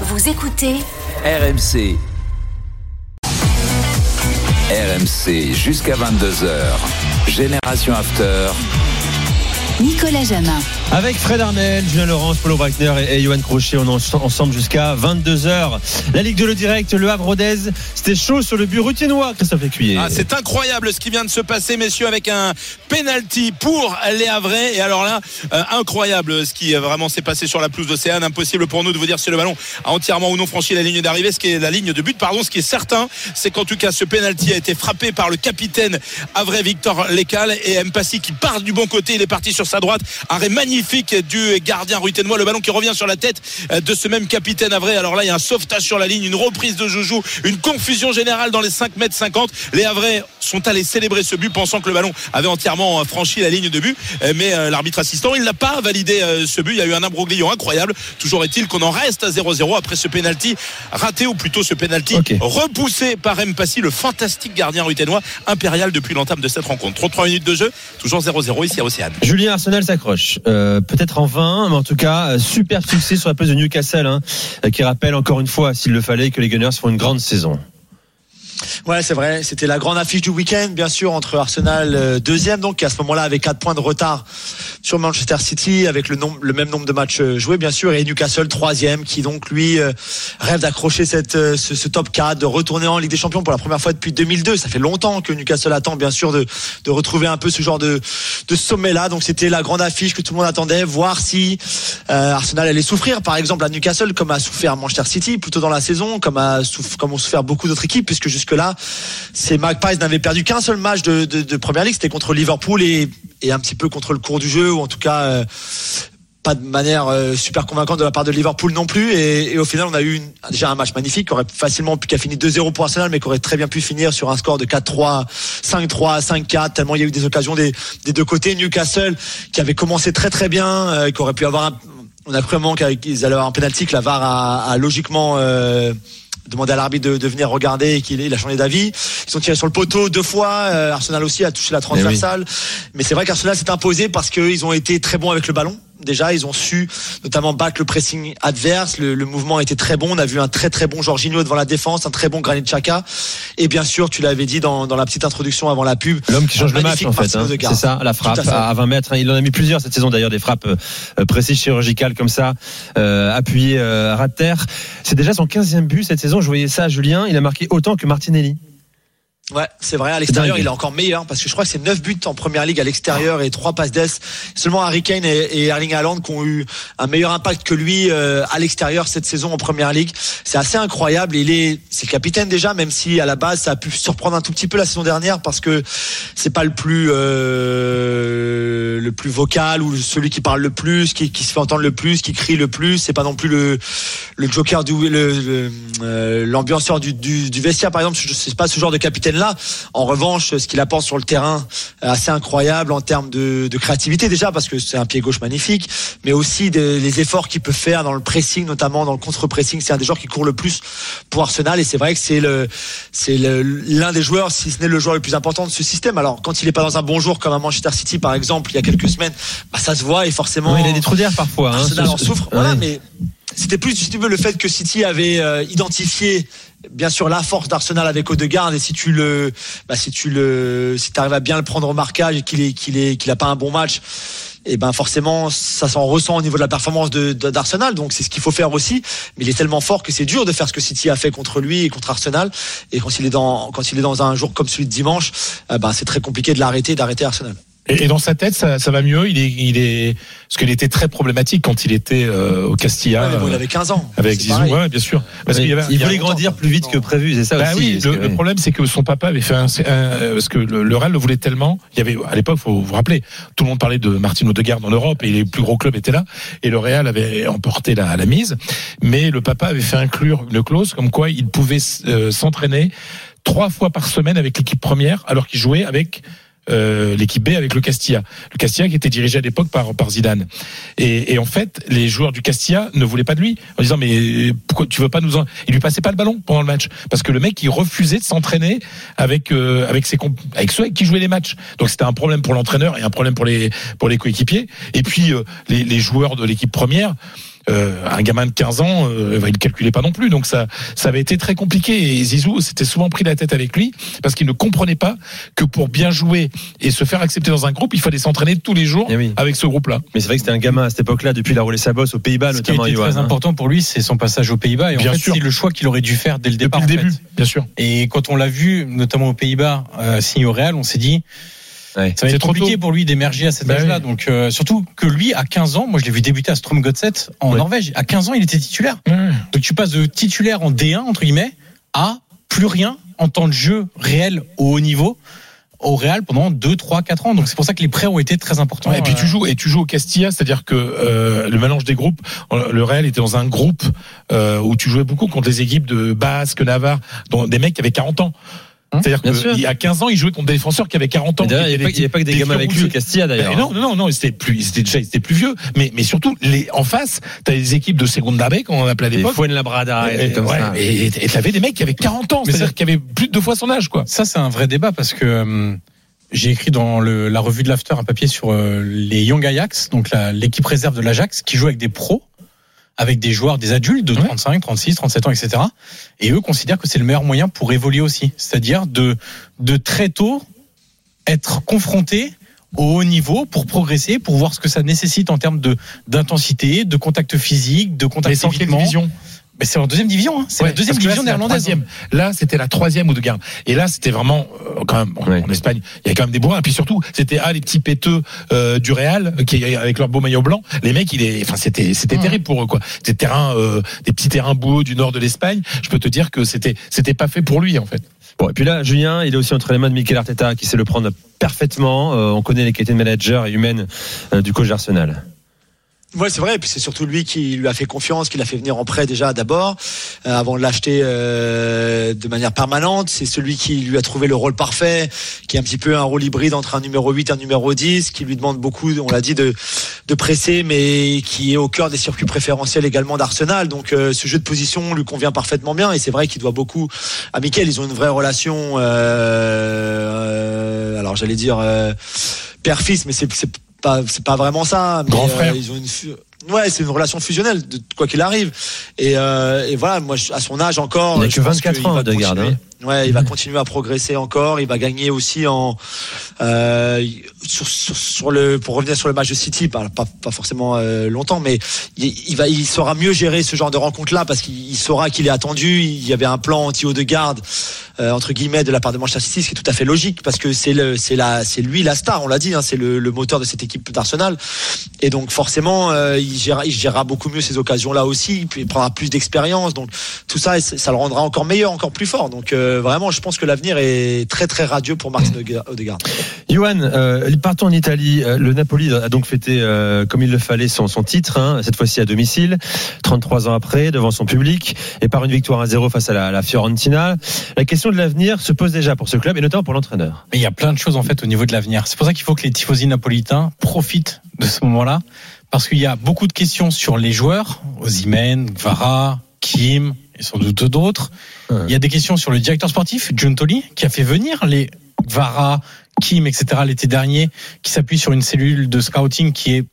Vous écoutez RMC. RMC jusqu'à 22h. Génération After. Nicolas Jamin. Avec Fred Armel, Julien Laurence, Paulo Breitner et, Johan Crochet, on est ensemble jusqu'à 22h. La Ligue de le direct, le Havre Rodez, c'était chaud sur le but rutinois, Christophe Lécuyer. Ah, c'est incroyable ce qui vient de se passer, messieurs, avec un penalty pour les Havrais. Et alors là, euh, incroyable ce qui euh, vraiment s'est passé sur la pelouse d'Océane. Impossible pour nous de vous dire si le ballon a entièrement ou non franchi la ligne d'arrivée, ce qui est la ligne de but, pardon. Ce qui est certain, c'est qu'en tout cas, ce penalty a été frappé par le capitaine Havrais Victor Lecal et Mpassi qui part du bon côté. Il est parti sur sa droite. Arrêt magnifique du gardien ruténois. Le ballon qui revient sur la tête euh, de ce même capitaine Havrais. Alors là, il y a un sauvetage sur la ligne, une reprise de Joujou, une confusion générale dans les 5 mètres 50. Les Havrais sont allés célébrer ce but pensant que le ballon avait entièrement euh, franchi la ligne de but. Euh, Mais l'arbitre assistant, il n'a pas validé ce but. Il y a eu un imbroglio incroyable. Toujours est-il qu'on en reste à 0-0 après ce penalty raté, ou plutôt ce penalty repoussé par Mpassi, le fantastique gardien ruténois impérial depuis l'entame de cette rencontre. 33 minutes de jeu, toujours 0-0 ici à Océane. Julien Arsenal s'accroche. Euh, Peut-être en vain, mais en tout cas, euh, super succès sur la place de Newcastle, hein, euh, qui rappelle encore une fois, s'il le fallait, que les Gunners font une grande saison. Ouais, c'est vrai. C'était la grande affiche du week-end, bien sûr, entre Arsenal euh, deuxième, donc à ce moment-là avait quatre points de retard sur Manchester City, avec le, même nombre de matchs euh, joués, bien sûr, et Newcastle troisième, qui donc lui euh, rêve d'accrocher euh, ce, top 4, de retourner en Ligue des Champions pour la première fois depuis 2002. Ça fait longtemps que Newcastle attend, bien sûr, de retrouver un peu ce genre de de sommet-là. Donc c'était la grande affiche que tout le monde attendait, voir si Arsenal allait souffrir, par exemple à Newcastle, comme a souffert Manchester City plutôt dans la saison, comme a comme ont souffert beaucoup d'autres équipes, puisque jusque là, ces Magpies n'avaient perdu qu'un seul match de, Première Ligue, c'était contre Liverpool et un petit peu contre le cours du jeu, ou en tout cas euh, pas de manière euh, super convaincante de la part de Liverpool non plus. Et, au final, on a eu déjà un match magnifique, qui aurait facilement pu fini 2-0 pour Arsenal, mais qui aurait très bien pu finir sur un score de 4-3, 5-3, 5-4, tellement il y a eu des occasions des, deux côtés. Newcastle, qui avait commencé très très bien, euh, qui aurait pu avoir un, on a cru vraiment qu'ils allaient avoir un penalty que la VAR a, logiquement demandé à l'arbitre de, de venir regarder et qu'il il a changé d'avis. Ils sont tirés sur le poteau deux fois. euh, Arsenal aussi a touché la transversale. Mais c'est vrai qu'Arsenal s'est imposé parce qu'ils ont été très bons avec le ballon. Déjà, ils ont su notamment battre le pressing adverse. Le, le mouvement était très bon. On a vu un très très bon Jorginho devant la défense, un très bon Granit Xhaka. Et bien sûr, tu l'avais dit dans, dans la petite introduction avant la pub. L'homme qui change le match, en fait. Hein. C'est ça, la frappe à fait. à 20 mètres. hein. Il en a mis plusieurs cette saison, d'ailleurs, des frappes euh, euh, précises chirurgicales comme ça, euh, appuyées euh, à ras de terre. C'est déjà son 15e but cette saison. Je voyais ça, Julien. Il a marqué autant que Martinelli. Ouais, c'est vrai. À l'extérieur, il est encore meilleur parce que je crois que c'est 9 buts en première ligue à l'extérieur et 3 passes d'ess. Seulement Harry Kane et, Erling Haaland qui ont eu un meilleur impact que lui euh, à l'extérieur cette saison en première ligue. C'est assez incroyable. Il est, c'est le capitaine déjà, même si à la base ça a pu surprendre un tout petit peu la saison dernière parce que c'est pas le plus euh, le plus vocal ou celui qui parle le plus, qui, qui se fait entendre le plus, qui crie le plus. C'est pas non plus le le joker du le- le, euh, l'ambianceur du, du, du vestiaire par exemple. Je sais pas ce genre de capitaine là. En revanche, ce qu'il apporte sur le terrain, euh, assez incroyable en termes de, de créativité déjà parce que c'est un pied gauche magnifique, mais aussi des, les efforts qu'il peut faire dans le pressing, notamment dans le contre-pressing. C'est un des joueurs qui court le plus pour Arsenal et c'est vrai que c'est le c'est l'un des joueurs, si ce n'est le joueur le plus important de ce système. Alors quand il est pas dans un bon jour comme à Manchester City par exemple il y a quelques semaines, bah, ça se voit et forcément. Ouais, il a des trous d'air parfois. hein. Arsenal en souffre. Ouais. Voilà, mais c'était plus, si tu veux, le fait que City avait euh, identifié, bien sûr, la force d'Arsenal avec Odegaard. Et si tu le, bah, si tu le, si arrives à bien le prendre au marquage et qu'il est, qu'il est, qu'il a pas un bon match. Et ben forcément, ça s'en ressent au niveau de la performance de de- d'Arsenal. Donc c'est ce qu'il faut faire aussi. Mais il est tellement fort que c'est dur de faire ce que City a fait contre lui et contre Arsenal. Et quand il est dans, quand il est dans un jour comme celui de dimanche, euh, ben c'est très compliqué de l'arrêter, d'arrêter Arsenal. Et, et dans sa tête, ça, ça va mieux? Il est, il est, parce qu'il était très problématique quand il était euh, au Castilla. Ouais, bon, il avait 15 ans. avec Zizou, ouais, bien sûr. Parce qu'il y avait, il il voulait grandir plus vite que prévu, c'est ça Bah aussi. oui, le, que- le problème c'est que son papa avait fait un, un- parce que le, le Real le voulait tellement. Il y avait à l'époque, faut vous rappeler, tout le monde parlait de Martin Odegaard en Europe et les plus gros clubs étaient là et le Real avait emporté la, la mise, mais le papa avait fait inclure une clause comme quoi il pouvait euh, s'entraîner trois fois par semaine avec l'équipe première alors qu'il jouait avec euh, l'équipe B avec le Castilla. Le Castilla qui était dirigé à l'époque par, par Zidane. Et, et en fait, les joueurs du Castilla ne voulaient pas de lui en disant mais pourquoi tu veux pas nous en... Il lui passait pas le ballon pendant le match parce que le mec il refusait de s'entraîner avec euh, avec ses comp- avec ceux avec qui jouait les matchs. Donc c'était un problème pour l'entraîneur et un problème pour les pour les coéquipiers. Et puis euh, les, les joueurs de l'équipe première euh, un gamin de 15 ans, euh, il ne calculait pas non plus. Donc ça, ça avait été très compliqué. Et Zizou s'était souvent pris la tête avec lui parce qu'il ne comprenait pas que pour bien jouer et se faire accepter dans un groupe, il fallait s'entraîner tous les jours Eh oui. avec ce groupe-là. Mais c'est vrai que c'était un gamin à cette époque-là, depuis il a roulé sa bosse aux Pays-Bas, Ce qui notamment été Johan, très hein. important pour lui, c'est son passage aux Pays-Bas. Et Bien en fait, c'est le choix qu'il aurait dû faire dès le départ. Depuis le en fait. début, bien sûr. Et quand on l'a vu, notamment aux Pays-Bas, euh, signé au Real, on s'est dit, Ouais. ça va C'est être trop compliqué tôt. pour lui d'émerger à cet Bah âge-là. oui. Donc, euh, surtout que lui, à 15 ans, moi je l'ai vu débuter à Strømgodset en Ouais. Norvège. À 15 ans, il était titulaire. Ouais. Donc tu passes de titulaire en D1, entre guillemets, à plus rien en temps de jeu réel au haut niveau au Real pendant 2, 3, 4 ans. Donc c'est pour ça que les prêts ont été très importants. Ouais, et puis tu joues et tu joues au Castilla, c'est-à-dire que euh, le mélange des groupes, le Real était dans un groupe euh, où tu jouais beaucoup contre des équipes de Basque, Navarre, dont des mecs qui avaient 40 ans. Hum, C'est-à-dire qu'il y a 15 ans, il jouait contre des défenseurs qui avaient 40 ans. Il n'y avait, pas- avait que des gamins avec lui au Castilla d'ailleurs. Ben non, non, non, c'était plus, c'était déjà, c'était plus vieux. Mais, mais surtout, les, en face, t'as des équipes de Segunda B, qu'on appelait à Des l'époque. Fuenlabrada, et Et, des comme ouais, ça. et, et t'avais des mecs qui avaient 40 ans, c'est-à-dire qui avaient plus de deux fois son âge, quoi. Ça, c'est un vrai débat parce que euh, j'ai écrit dans le, la revue de l'After un papier sur euh, les Young Ajax, donc l'équipe réserve de l'Ajax, qui joue avec des pros, avec des joueurs, des adultes de Ouais. 35, 36, 37 ans, etc. Et eux considèrent que c'est le meilleur moyen pour évoluer aussi. C'est-à-dire de, de très tôt être confronté au haut niveau pour progresser, pour voir ce que ça nécessite en termes de d'intensité, de contact physique, de Mais contact division Mais c'est en deuxième division, hein. c'est Ouais, la deuxième division néerlandaise. troisième. Là, c'était la troisième ou de garde. Et là, c'était vraiment euh, quand même Ouais. en Espagne, il y a quand même des bourrins. Et puis surtout, c'était ah les petits péteux euh, du Real qui avec leur beau maillot blanc. Les mecs, il est, enfin c'était c'était Mhm. terrible pour eux quoi. Des terrains, euh, des petits terrains boueux du nord de l'Espagne. Je peux te dire que c'était c'était pas fait pour lui en fait. Bon, et puis là, Julien, il est aussi entre les mains de Mikel Arteta, qui sait le prendre parfaitement. Euh, on connaît les qualités de manager et humaines euh, du coach d'Arsenal. Ouais, c'est vrai. Et puis c'est surtout lui qui lui a fait confiance, qui l'a fait venir en prêt déjà d'abord, euh, avant de l'acheter euh, de manière permanente. C'est celui qui lui a trouvé le rôle parfait, qui est un petit peu un rôle hybride entre un numéro 8 et un numéro 10, qui lui demande beaucoup, on l'a dit, de, presser, mais qui est au cœur des circuits préférentiels également d'Arsenal. Donc euh, ce jeu de position lui convient parfaitement bien. Et c'est vrai qu'il doit beaucoup à Mikel. Ils ont une vraie relation. Euh, euh, alors j'allais dire père-fils, mais c'est pas c'est pas vraiment ça. Mais, Grand euh, frère. ils ont une fu- Ouais, c'est une relation fusionnelle, de quoi qu'il arrive. Et, euh, et voilà, moi, je- à son âge encore, Il n'a je que pense 24 qu'il ans, va Odegaard, continuer. hein. Ouais, il va continuer à progresser encore. Il va gagner aussi en euh, sur, le pour revenir sur le match de City, pas forcément euh, longtemps, mais il, va il saura mieux gérer ce genre de rencontre là parce qu'il il saura qu'il est attendu. Il y avait un plan anti haut de garde euh, entre guillemets de la part de Manchester City, ce qui est tout à fait logique parce que c'est le c'est la c'est lui la star, on l'a dit, hein, c'est le, moteur de cette équipe d'Arsenal. Et donc forcément, il, gérera, il gérera beaucoup mieux ces occasions-là aussi, puis il prendra plus d'expérience. Donc tout ça ça le rendra encore meilleur, encore plus fort. Donc euh, vraiment, je pense que l'avenir est très très radieux pour Martin Odegaard. Johan, euh, partons en Italie. Euh, Le Napoli a donc fêté euh, comme il le fallait son, son titre, hein, cette fois-ci à domicile, 33 ans après, devant son public, et par une victoire à 0 face à la, la Fiorentina. La question de l'avenir se pose déjà pour ce club, et notamment pour l'entraîneur. Mais il y a plein de choses en fait au niveau de l'avenir. C'est pour ça qu'il faut que les tifosi napolitains profitent de ce moment-là, parce qu'il y a beaucoup de questions sur les joueurs, Osimhen, Vara, Kim sans doute d'autres. Ouais. Il y a des questions sur le directeur sportif, Giuntoli, qui a fait venir les Vara, Kim, etc. l'été dernier, qui s'appuie sur une cellule de scouting qui est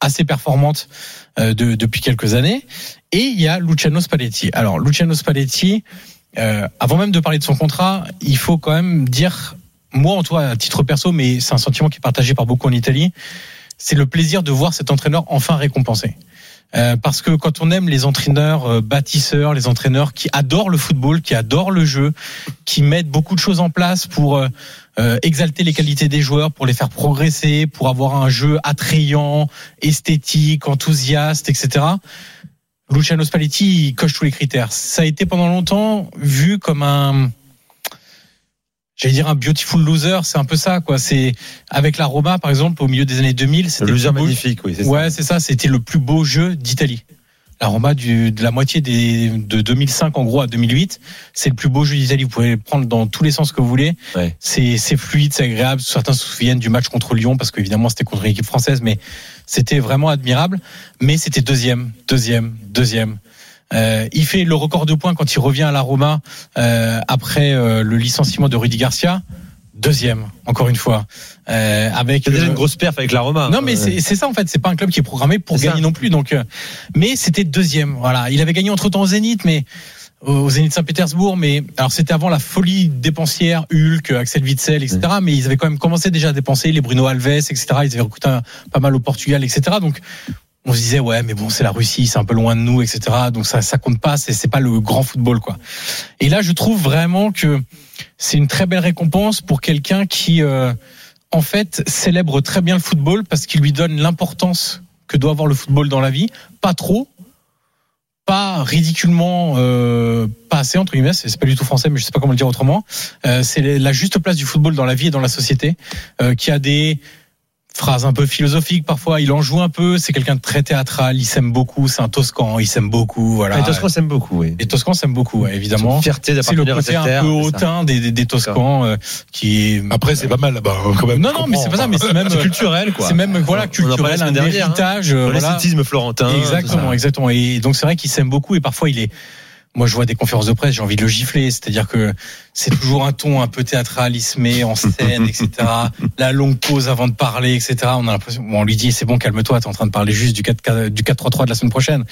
assez performante euh, de- depuis quelques années. Et il y a Luciano Spalletti. Alors Luciano Spalletti, euh, avant même de parler de son contrat, il faut quand même dire, moi en toi à titre perso, mais c'est un sentiment qui est partagé par beaucoup en Italie, c'est le plaisir de voir cet entraîneur enfin récompensé. Euh, parce que quand on aime les entraîneurs euh, bâtisseurs, les entraîneurs qui adorent le football, qui adorent le jeu, qui mettent beaucoup de choses en place pour euh, euh, exalter les qualités des joueurs, pour les faire progresser, pour avoir un jeu attrayant, esthétique, enthousiaste, etc. Luciano Spalletti il coche tous les critères. Ça a été pendant longtemps vu comme un j'allais dire un beautiful loser, c'est un peu ça quoi, c'est avec la Roma par exemple au milieu des années 2000, c'était Le loser beau- magnifique, oui, c'est ça. Ouais, c'est ça, c'était le plus beau jeu d'Italie. La Roma du, de la moitié des, de 2005 en gros à 2008, c'est le plus beau jeu d'Italie. Vous pouvez le prendre dans tous les sens que vous voulez. Ouais. C'est, c'est fluide, c'est agréable. Certains se souviennent du match contre Lyon parce qu'évidemment c'était contre une équipe française, mais c'était vraiment admirable. Mais c'était deuxième, deuxième, deuxième. Euh, il fait le record de points quand il revient à la Roma euh, après euh, le licenciement de Rudy Garcia. deuxième, encore une fois, euh, avec C'est déjà une grosse perf avec la Roma. non, mais c'est c'est ça en fait. C'est pas un club qui est programmé pour C'est gagner ça. non plus. Donc, euh, mais c'était deuxième. Voilà, il avait gagné entre temps au Zénith, mais au Zénith Saint-Pétersbourg. Mais alors c'était avant la folie dépensière, Hulk, Axel Witzel, etc. Mais ils avaient quand même commencé déjà à dépenser les Bruno Alves, etc. Ils avaient recruté un- pas mal au Portugal, etc. Donc on se disait ouais, mais bon, c'est la Russie, c'est un peu loin de nous, etc. Donc ça, ça compte pas. C'est c'est pas le grand football, quoi. Et là, je trouve vraiment que c'est une très belle récompense pour quelqu'un qui euh, en fait, célèbre très bien le football parce qu'il lui donne l'importance que doit avoir le football dans la vie. Pas trop, pas ridiculement, euh, pas assez entre guillemets. C'est pas du tout français, mais je sais pas comment le dire autrement. Euh, c'est la juste place du football dans la vie et dans la société, euh, qui a des phrases un peu philosophiques parfois. Il en joue un peu. C'est quelqu'un de très théâtral. Il s'aime beaucoup. C'est un Toscan. Il s'aime beaucoup. Voilà. Les Toscans s'aiment beaucoup, oui. Les Toscans s'aiment beaucoup, évidemment. Fierté C'est le d'appartenir à côté cette un terre. peu hautain des, des, des Toscans euh, qui Après, c'est pas mal là-bas, quand même. non, non, mais c'est pas ça, mais c'est même culturel, quoi. C'est même voilà culturel, un hein. héritage. euh. L'esthétisme florentin. Exactement, exactement. Et donc c'est vrai qu'il s'aime beaucoup et parfois il est. Moi, je vois des conférences de presse, j'ai envie de le gifler. C'est-à-dire que c'est toujours un ton un peu théâtral, il se met en scène, etc. La longue pause avant de parler, etc. On a l'impression, bon, on lui dit, c'est bon, calme-toi, t'es en train de parler juste du 4 du 4-3-3 de la semaine prochaine.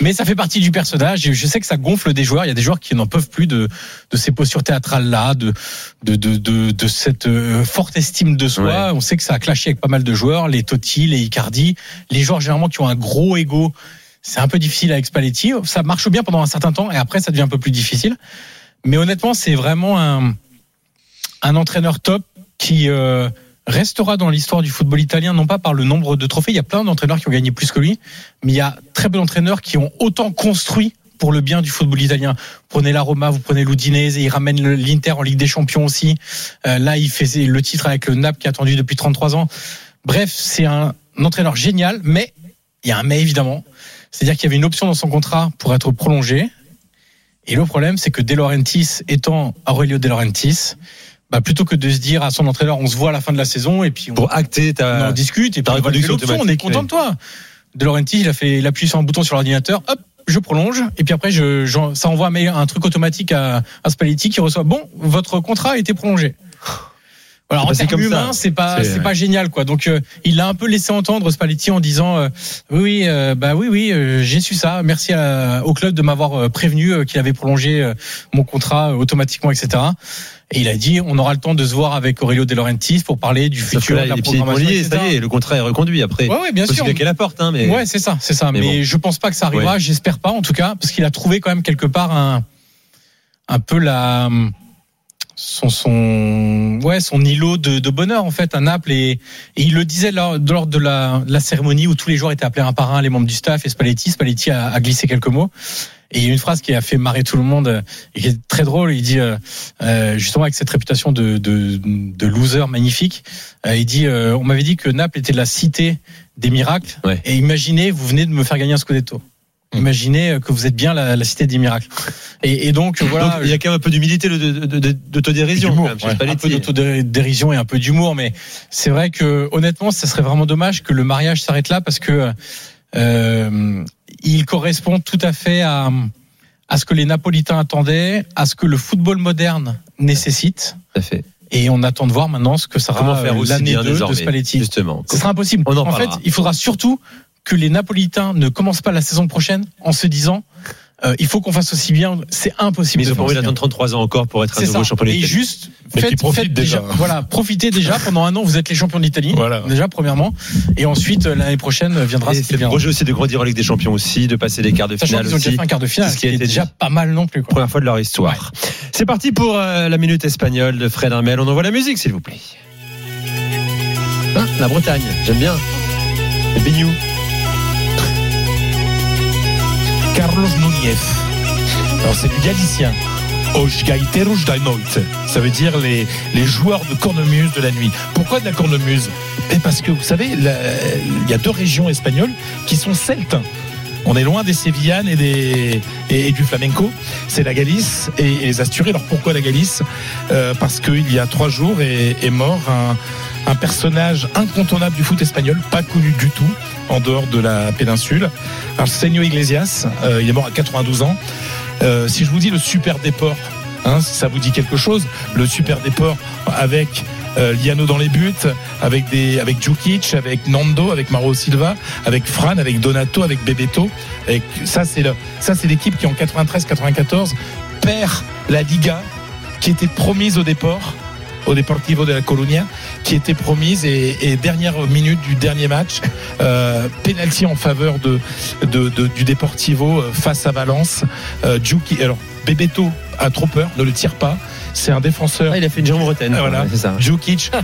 Mais ça fait partie du personnage. Et je sais que ça gonfle des joueurs. Il y a des joueurs qui n'en peuvent plus de, de ces postures théâtrales-là, de, de, de, de, de cette euh, forte estime de soi. Ouais. On sait que ça a clashé avec pas mal de joueurs, les Totti, les Icardi, les joueurs généralement qui ont un gros ego. C'est un peu difficile avec Spalletti. Ça marche bien pendant un certain temps et après ça devient un peu plus difficile. Mais honnêtement, c'est vraiment un, un entraîneur top qui euh, restera dans l'histoire du football italien, non pas par le nombre de trophées. Il y a plein d'entraîneurs qui ont gagné plus que lui, mais il y a très peu d'entraîneurs qui ont autant construit pour le bien du football italien. Prenez la Roma, vous prenez l'Udinese, il ramène l'Inter en Ligue des Champions aussi. Euh, là, il fait le titre avec le Naples qui a attendu depuis 33 ans. Bref, c'est un entraîneur génial, mais il y a un mais évidemment. C'est-à-dire qu'il y avait une option dans son contrat pour être prolongé. Et le problème, c'est que De Laurentiis étant Aurelio De Laurentiis, bah, plutôt que de se dire à son entraîneur, on se voit à la fin de la saison et puis on, Pour acter on en discute et puis on on est content de toi. De Laurentiis, il a fait, il appuie sur un bouton sur l'ordinateur, hop, je prolonge et puis après je, j'en- ça envoie un, mail- un truc automatique à, à Spalletti qui reçoit, bon, votre contrat a été prolongé. Voilà, en c'est termes humains, c'est pas, C'est- c'est pas génial, quoi. Donc, euh, il l'a un peu laissé entendre Spalletti en disant, euh, oui, oui, euh, bah oui, oui, euh, j'ai su ça. Merci à- au club de m'avoir euh, prévenu euh, qu'il avait prolongé euh, mon contrat euh, automatiquement, etc. Et il a dit, on aura le temps de se voir avec Aurelio De Laurentiis pour parler du Sauf futur, là, de la programmation, liés, ça y est, le contrat est reconduit après. Ouais, ouais, bien sûr. claquer la porte, hein, mais. Ouais, c'est ça, c'est ça. Mais Mais, bon. je pense pas que ça arrivera. Ouais. J'espère pas, en tout cas, parce qu'il a trouvé quand même quelque part un, un peu la, son, son, ouais, son îlot de, de bonheur en fait à Naples et, et il le disait lors, lors de la, de la cérémonie où tous les joueurs étaient appelés un par un, les membres du staff et Spalletti. Spalletti a, a glissé quelques mots. Et il y a une phrase qui a fait marrer tout le monde euh, et qui est très drôle. Il dit euh, euh, justement avec cette réputation de, de, de loser magnifique, euh, il dit euh, on m'avait dit que Naples était la cité des miracles. Ouais. Et imaginez, vous venez de me faire gagner un scudetto. Imaginez euh, que vous êtes bien la, la cité des miracles. Et, et donc voilà. Donc, il y a quand même un peu d'humilité, de- de- de- de- d'autodérision. Ouais. un peu d'autodérision et un peu d'humour, mais c'est vrai que honnêtement, ça serait vraiment dommage que le mariage s'arrête là parce que euh, il correspond tout à fait à, à ce que les Napolitains attendaient, à ce que le football moderne nécessite. Tout à fait. Et on attend de voir maintenant ce que sera Comment faire euh, l'année bien 2 de Spalletti. Justement. Ce sera impossible. On en en fait, il faudra surtout que les Napolitains ne commencent pas la saison prochaine en se disant euh, il faut qu'on fasse aussi bien. C'est impossible. Mais ils ont pas faire envie aussi bien. d'attendre 33 ans encore pour être un nouveau ça. champion Et juste, faites, déjà. Voilà, profitez déjà pendant un an. Vous êtes les champions d'Italie. Voilà. Déjà, premièrement. Et ensuite, euh, l'année prochaine euh, viendra ce qui le projet aussi de grandir en Ligue des Champions aussi, de passer les quarts de Sachant finale qu'ils ont déjà aussi. fait un quart de finale, ce qui est déjà dit. pas mal non plus. Quoi. Première fois de leur histoire. C'est parti pour euh, la minute espagnole de Fred Hermel. On envoie la musique, s'il vous plaît. Hein, la Bretagne, j'aime bien. Les Carlos Núñez. Alors c'est du galicien. Da noite. Ça veut dire les, joueurs de cornemuse de la nuit. Pourquoi de la cornemuse? Eh, Parce que vous savez, il y a deux régions espagnoles qui sont celtes. On est loin des Sévillanes et, du flamenco. C'est la Galice et, les Asturies. Alors pourquoi la Galice? Euh, Parce qu'il y a trois jours est, est mort un personnage incontournable du foot espagnol, pas connu du tout en dehors de la péninsule. Arsenio Iglesias, euh, il est mort à 92 ans. Euh, si je vous dis le super déport Hein, ça vous dit quelque chose, le super déport avec euh, Liano dans les buts, avec des, avec Djukic, avec Nando, avec Maro Silva, avec Fran, avec Donato, avec Bebeto. Ça, c'est le, ça, c'est l'équipe qui en 93-94 perd la Liga, qui était promise au départ au Deportivo de la Colonia, qui était promise et, et dernière minute du dernier match, euh, penalty en faveur de, de, de- du Deportivo euh, face à Valence. Euh, alors Bebeto a trop peur, ne le tire pas. C'est un défenseur. Ah, il a fait une jambe bretagne. Voilà. Ouais, ça.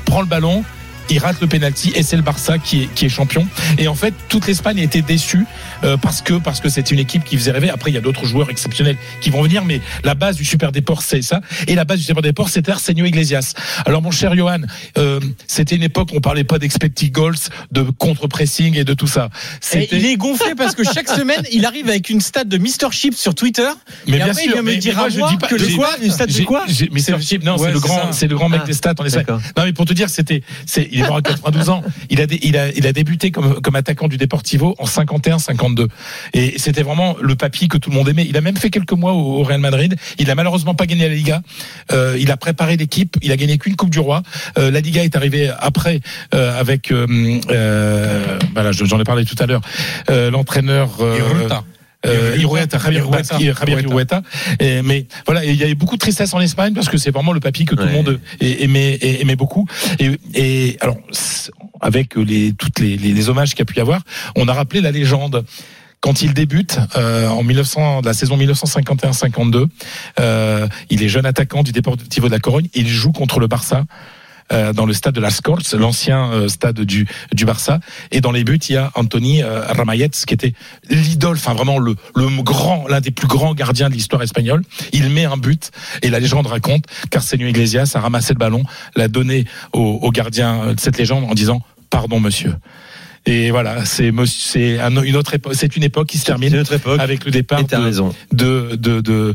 Prend le ballon. Il rate le penalty et c'est le Barça qui est, qui est champion. Et en fait, toute l'Espagne était déçue euh, parce que parce que c'était une équipe qui faisait rêver. Après, il y a d'autres joueurs exceptionnels qui vont venir, mais la base du Super Déport, c'est ça. Et la base du Super Déport, c'était Arsenio Iglesias. Alors, mon cher Johan, euh, c'était une époque où on parlait pas d'expected goals, de contre-pressing et de tout ça. Et C'était il est gonflé parce que chaque semaine, il arrive avec une stat de Mr. Chip sur Twitter. mais et bien après, il sûr, vient me mais- dire mais moi, à je moi dis pas que le quoi Une stat de quoi Mr. Chip, non, Ouais, c'est le grand, c'est le grand mec Ah, des stats en Espagne. Non, mais pour te dire, c'était, c'est, il est mort à 92 ans. Il a, il a, il a débuté comme, comme attaquant du Deportivo en 51-52. Et c'était vraiment le papy que tout le monde aimait. Il a même fait quelques mois au, Real Madrid. Il a malheureusement pas gagné la Liga. Euh, il a préparé l'équipe. Il a gagné qu'une Coupe du Roi. Euh, la Liga est arrivée après euh, avec, voilà, je- j'en ai parlé tout à l'heure. L'entraîneur. Euh. Irueta, Javier Irueta. Et, mais voilà, il y avait beaucoup de tristesse en Espagne parce que c'est vraiment le papy que tout le monde aimait, aimait beaucoup. Et, et alors, avec les, toutes les, les, les hommages qu'il y a pu y avoir, on a rappelé la légende. Quand il débute euh, en 1900, de la saison 1951-52, euh, il est jeune attaquant du Deportivo de la Corogne. Il joue contre le Barça dans le stade de Las Corts, l'ancien euh, stade du, du Barça. Et dans les buts, il y a Anthony euh, Ramayet, qui était l'idole, enfin vraiment le, le grand, l'un des plus grands gardiens de l'histoire espagnole. Il met un but et la légende raconte qu'Arsenio Iglesias a ramassé le ballon, l'a donné au, au gardien de cette légende en disant pardon monsieur. Et voilà, c'est c'est un- une autre époque, c'est une époque qui se C'est termine époque. avec le départ de, de, de,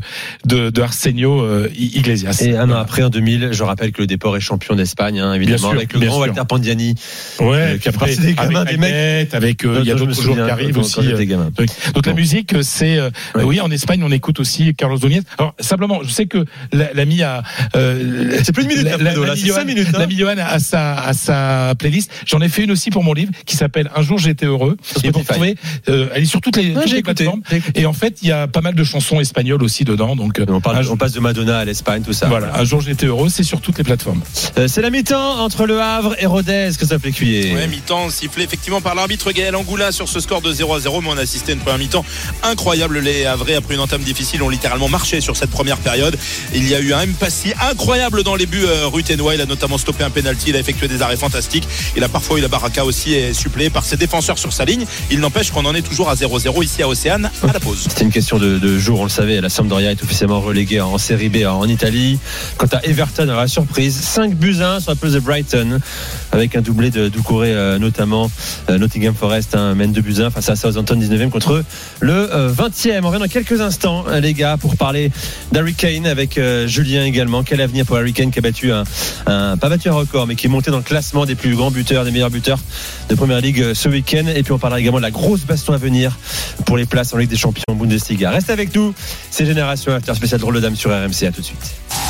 de, Arsenio euh, Iglesias. Et un an après, en 2000, je rappelle que le déport est champion d'Espagne, hein, évidemment, sûr, avec le grand sûr. Walter Pandiani. Ouais, Euh, qui après, partie des gamins, avec des mecs. Avec euh, il y a d'autres qui arrivent aussi. euh, donc, donc la musique, c'est euh, Ouais. oui en Espagne on écoute aussi Carlos Núñez. Alors simplement, je sais que la- l'ami a C'est plus de minutes, la- la- c'est Johan- cinq minutes, hein. Johan a sa a sa playlist. J'en ai fait une aussi pour mon livre qui s'appelle Un jour j'étais heureux. Et pour Spotify. trouver, euh, elle est sur toutes les, Ouais, toutes j'ai les écouté. plateformes. Et en fait, il y a pas mal de chansons espagnoles aussi dedans. Donc On, parle- jour- on passe de Madonna à l'Espagne, tout ça. voilà, un jour j'étais heureux, c'est sur toutes les plateformes. Euh, c'est la mi-temps entre Le Havre et Rodez, que ça fait cuiller. Ouais, mi-temps sifflé effectivement par l'arbitre Gaël Angoula sur ce score de 0 à 0, mais on a assisté à une première mi-temps incroyable. Les Havrais, après une entame difficile, ont littéralement marché sur cette première période. Il y a eu un Mpassi incroyable dans les buts. Euh, Rutenois, il a notamment stoppé un penalty, il a effectué des arrêts fantastiques. Il a parfois eu la baraka aussi et suppléé par ses défenseurs sur sa ligne. Il n'empêche qu'on en est toujours à 0-0 ici à Océane à la pause. C'était une question de, jour, on le savait. La Sampdoria est officiellement reléguée en série B en Italie. Quant à Everton, à la surprise, 5 buts à 1 sur la pelouse de Brighton, avec un doublé de Doucouré euh, notamment. Euh, Nottingham Forest hein, mène 2 buts à 1 face à Southampton 19e contre le euh, 20e. On revient dans quelques instants, euh, les gars, pour parler d'Harry Kane avec euh, Julien également. Quel avenir pour Harry Kane qui a battu un, un- pas battu un record, mais qui est monté dans le classement des plus grands buteurs, des meilleurs buteurs de Première Ligue euh, ce week-end. Et puis on parlera également de la grosse baston à venir pour les places en Ligue des Champions Bundesliga. Reste avec nous, c'est Génération After spécial drôle de dame sur RMC. À tout de suite.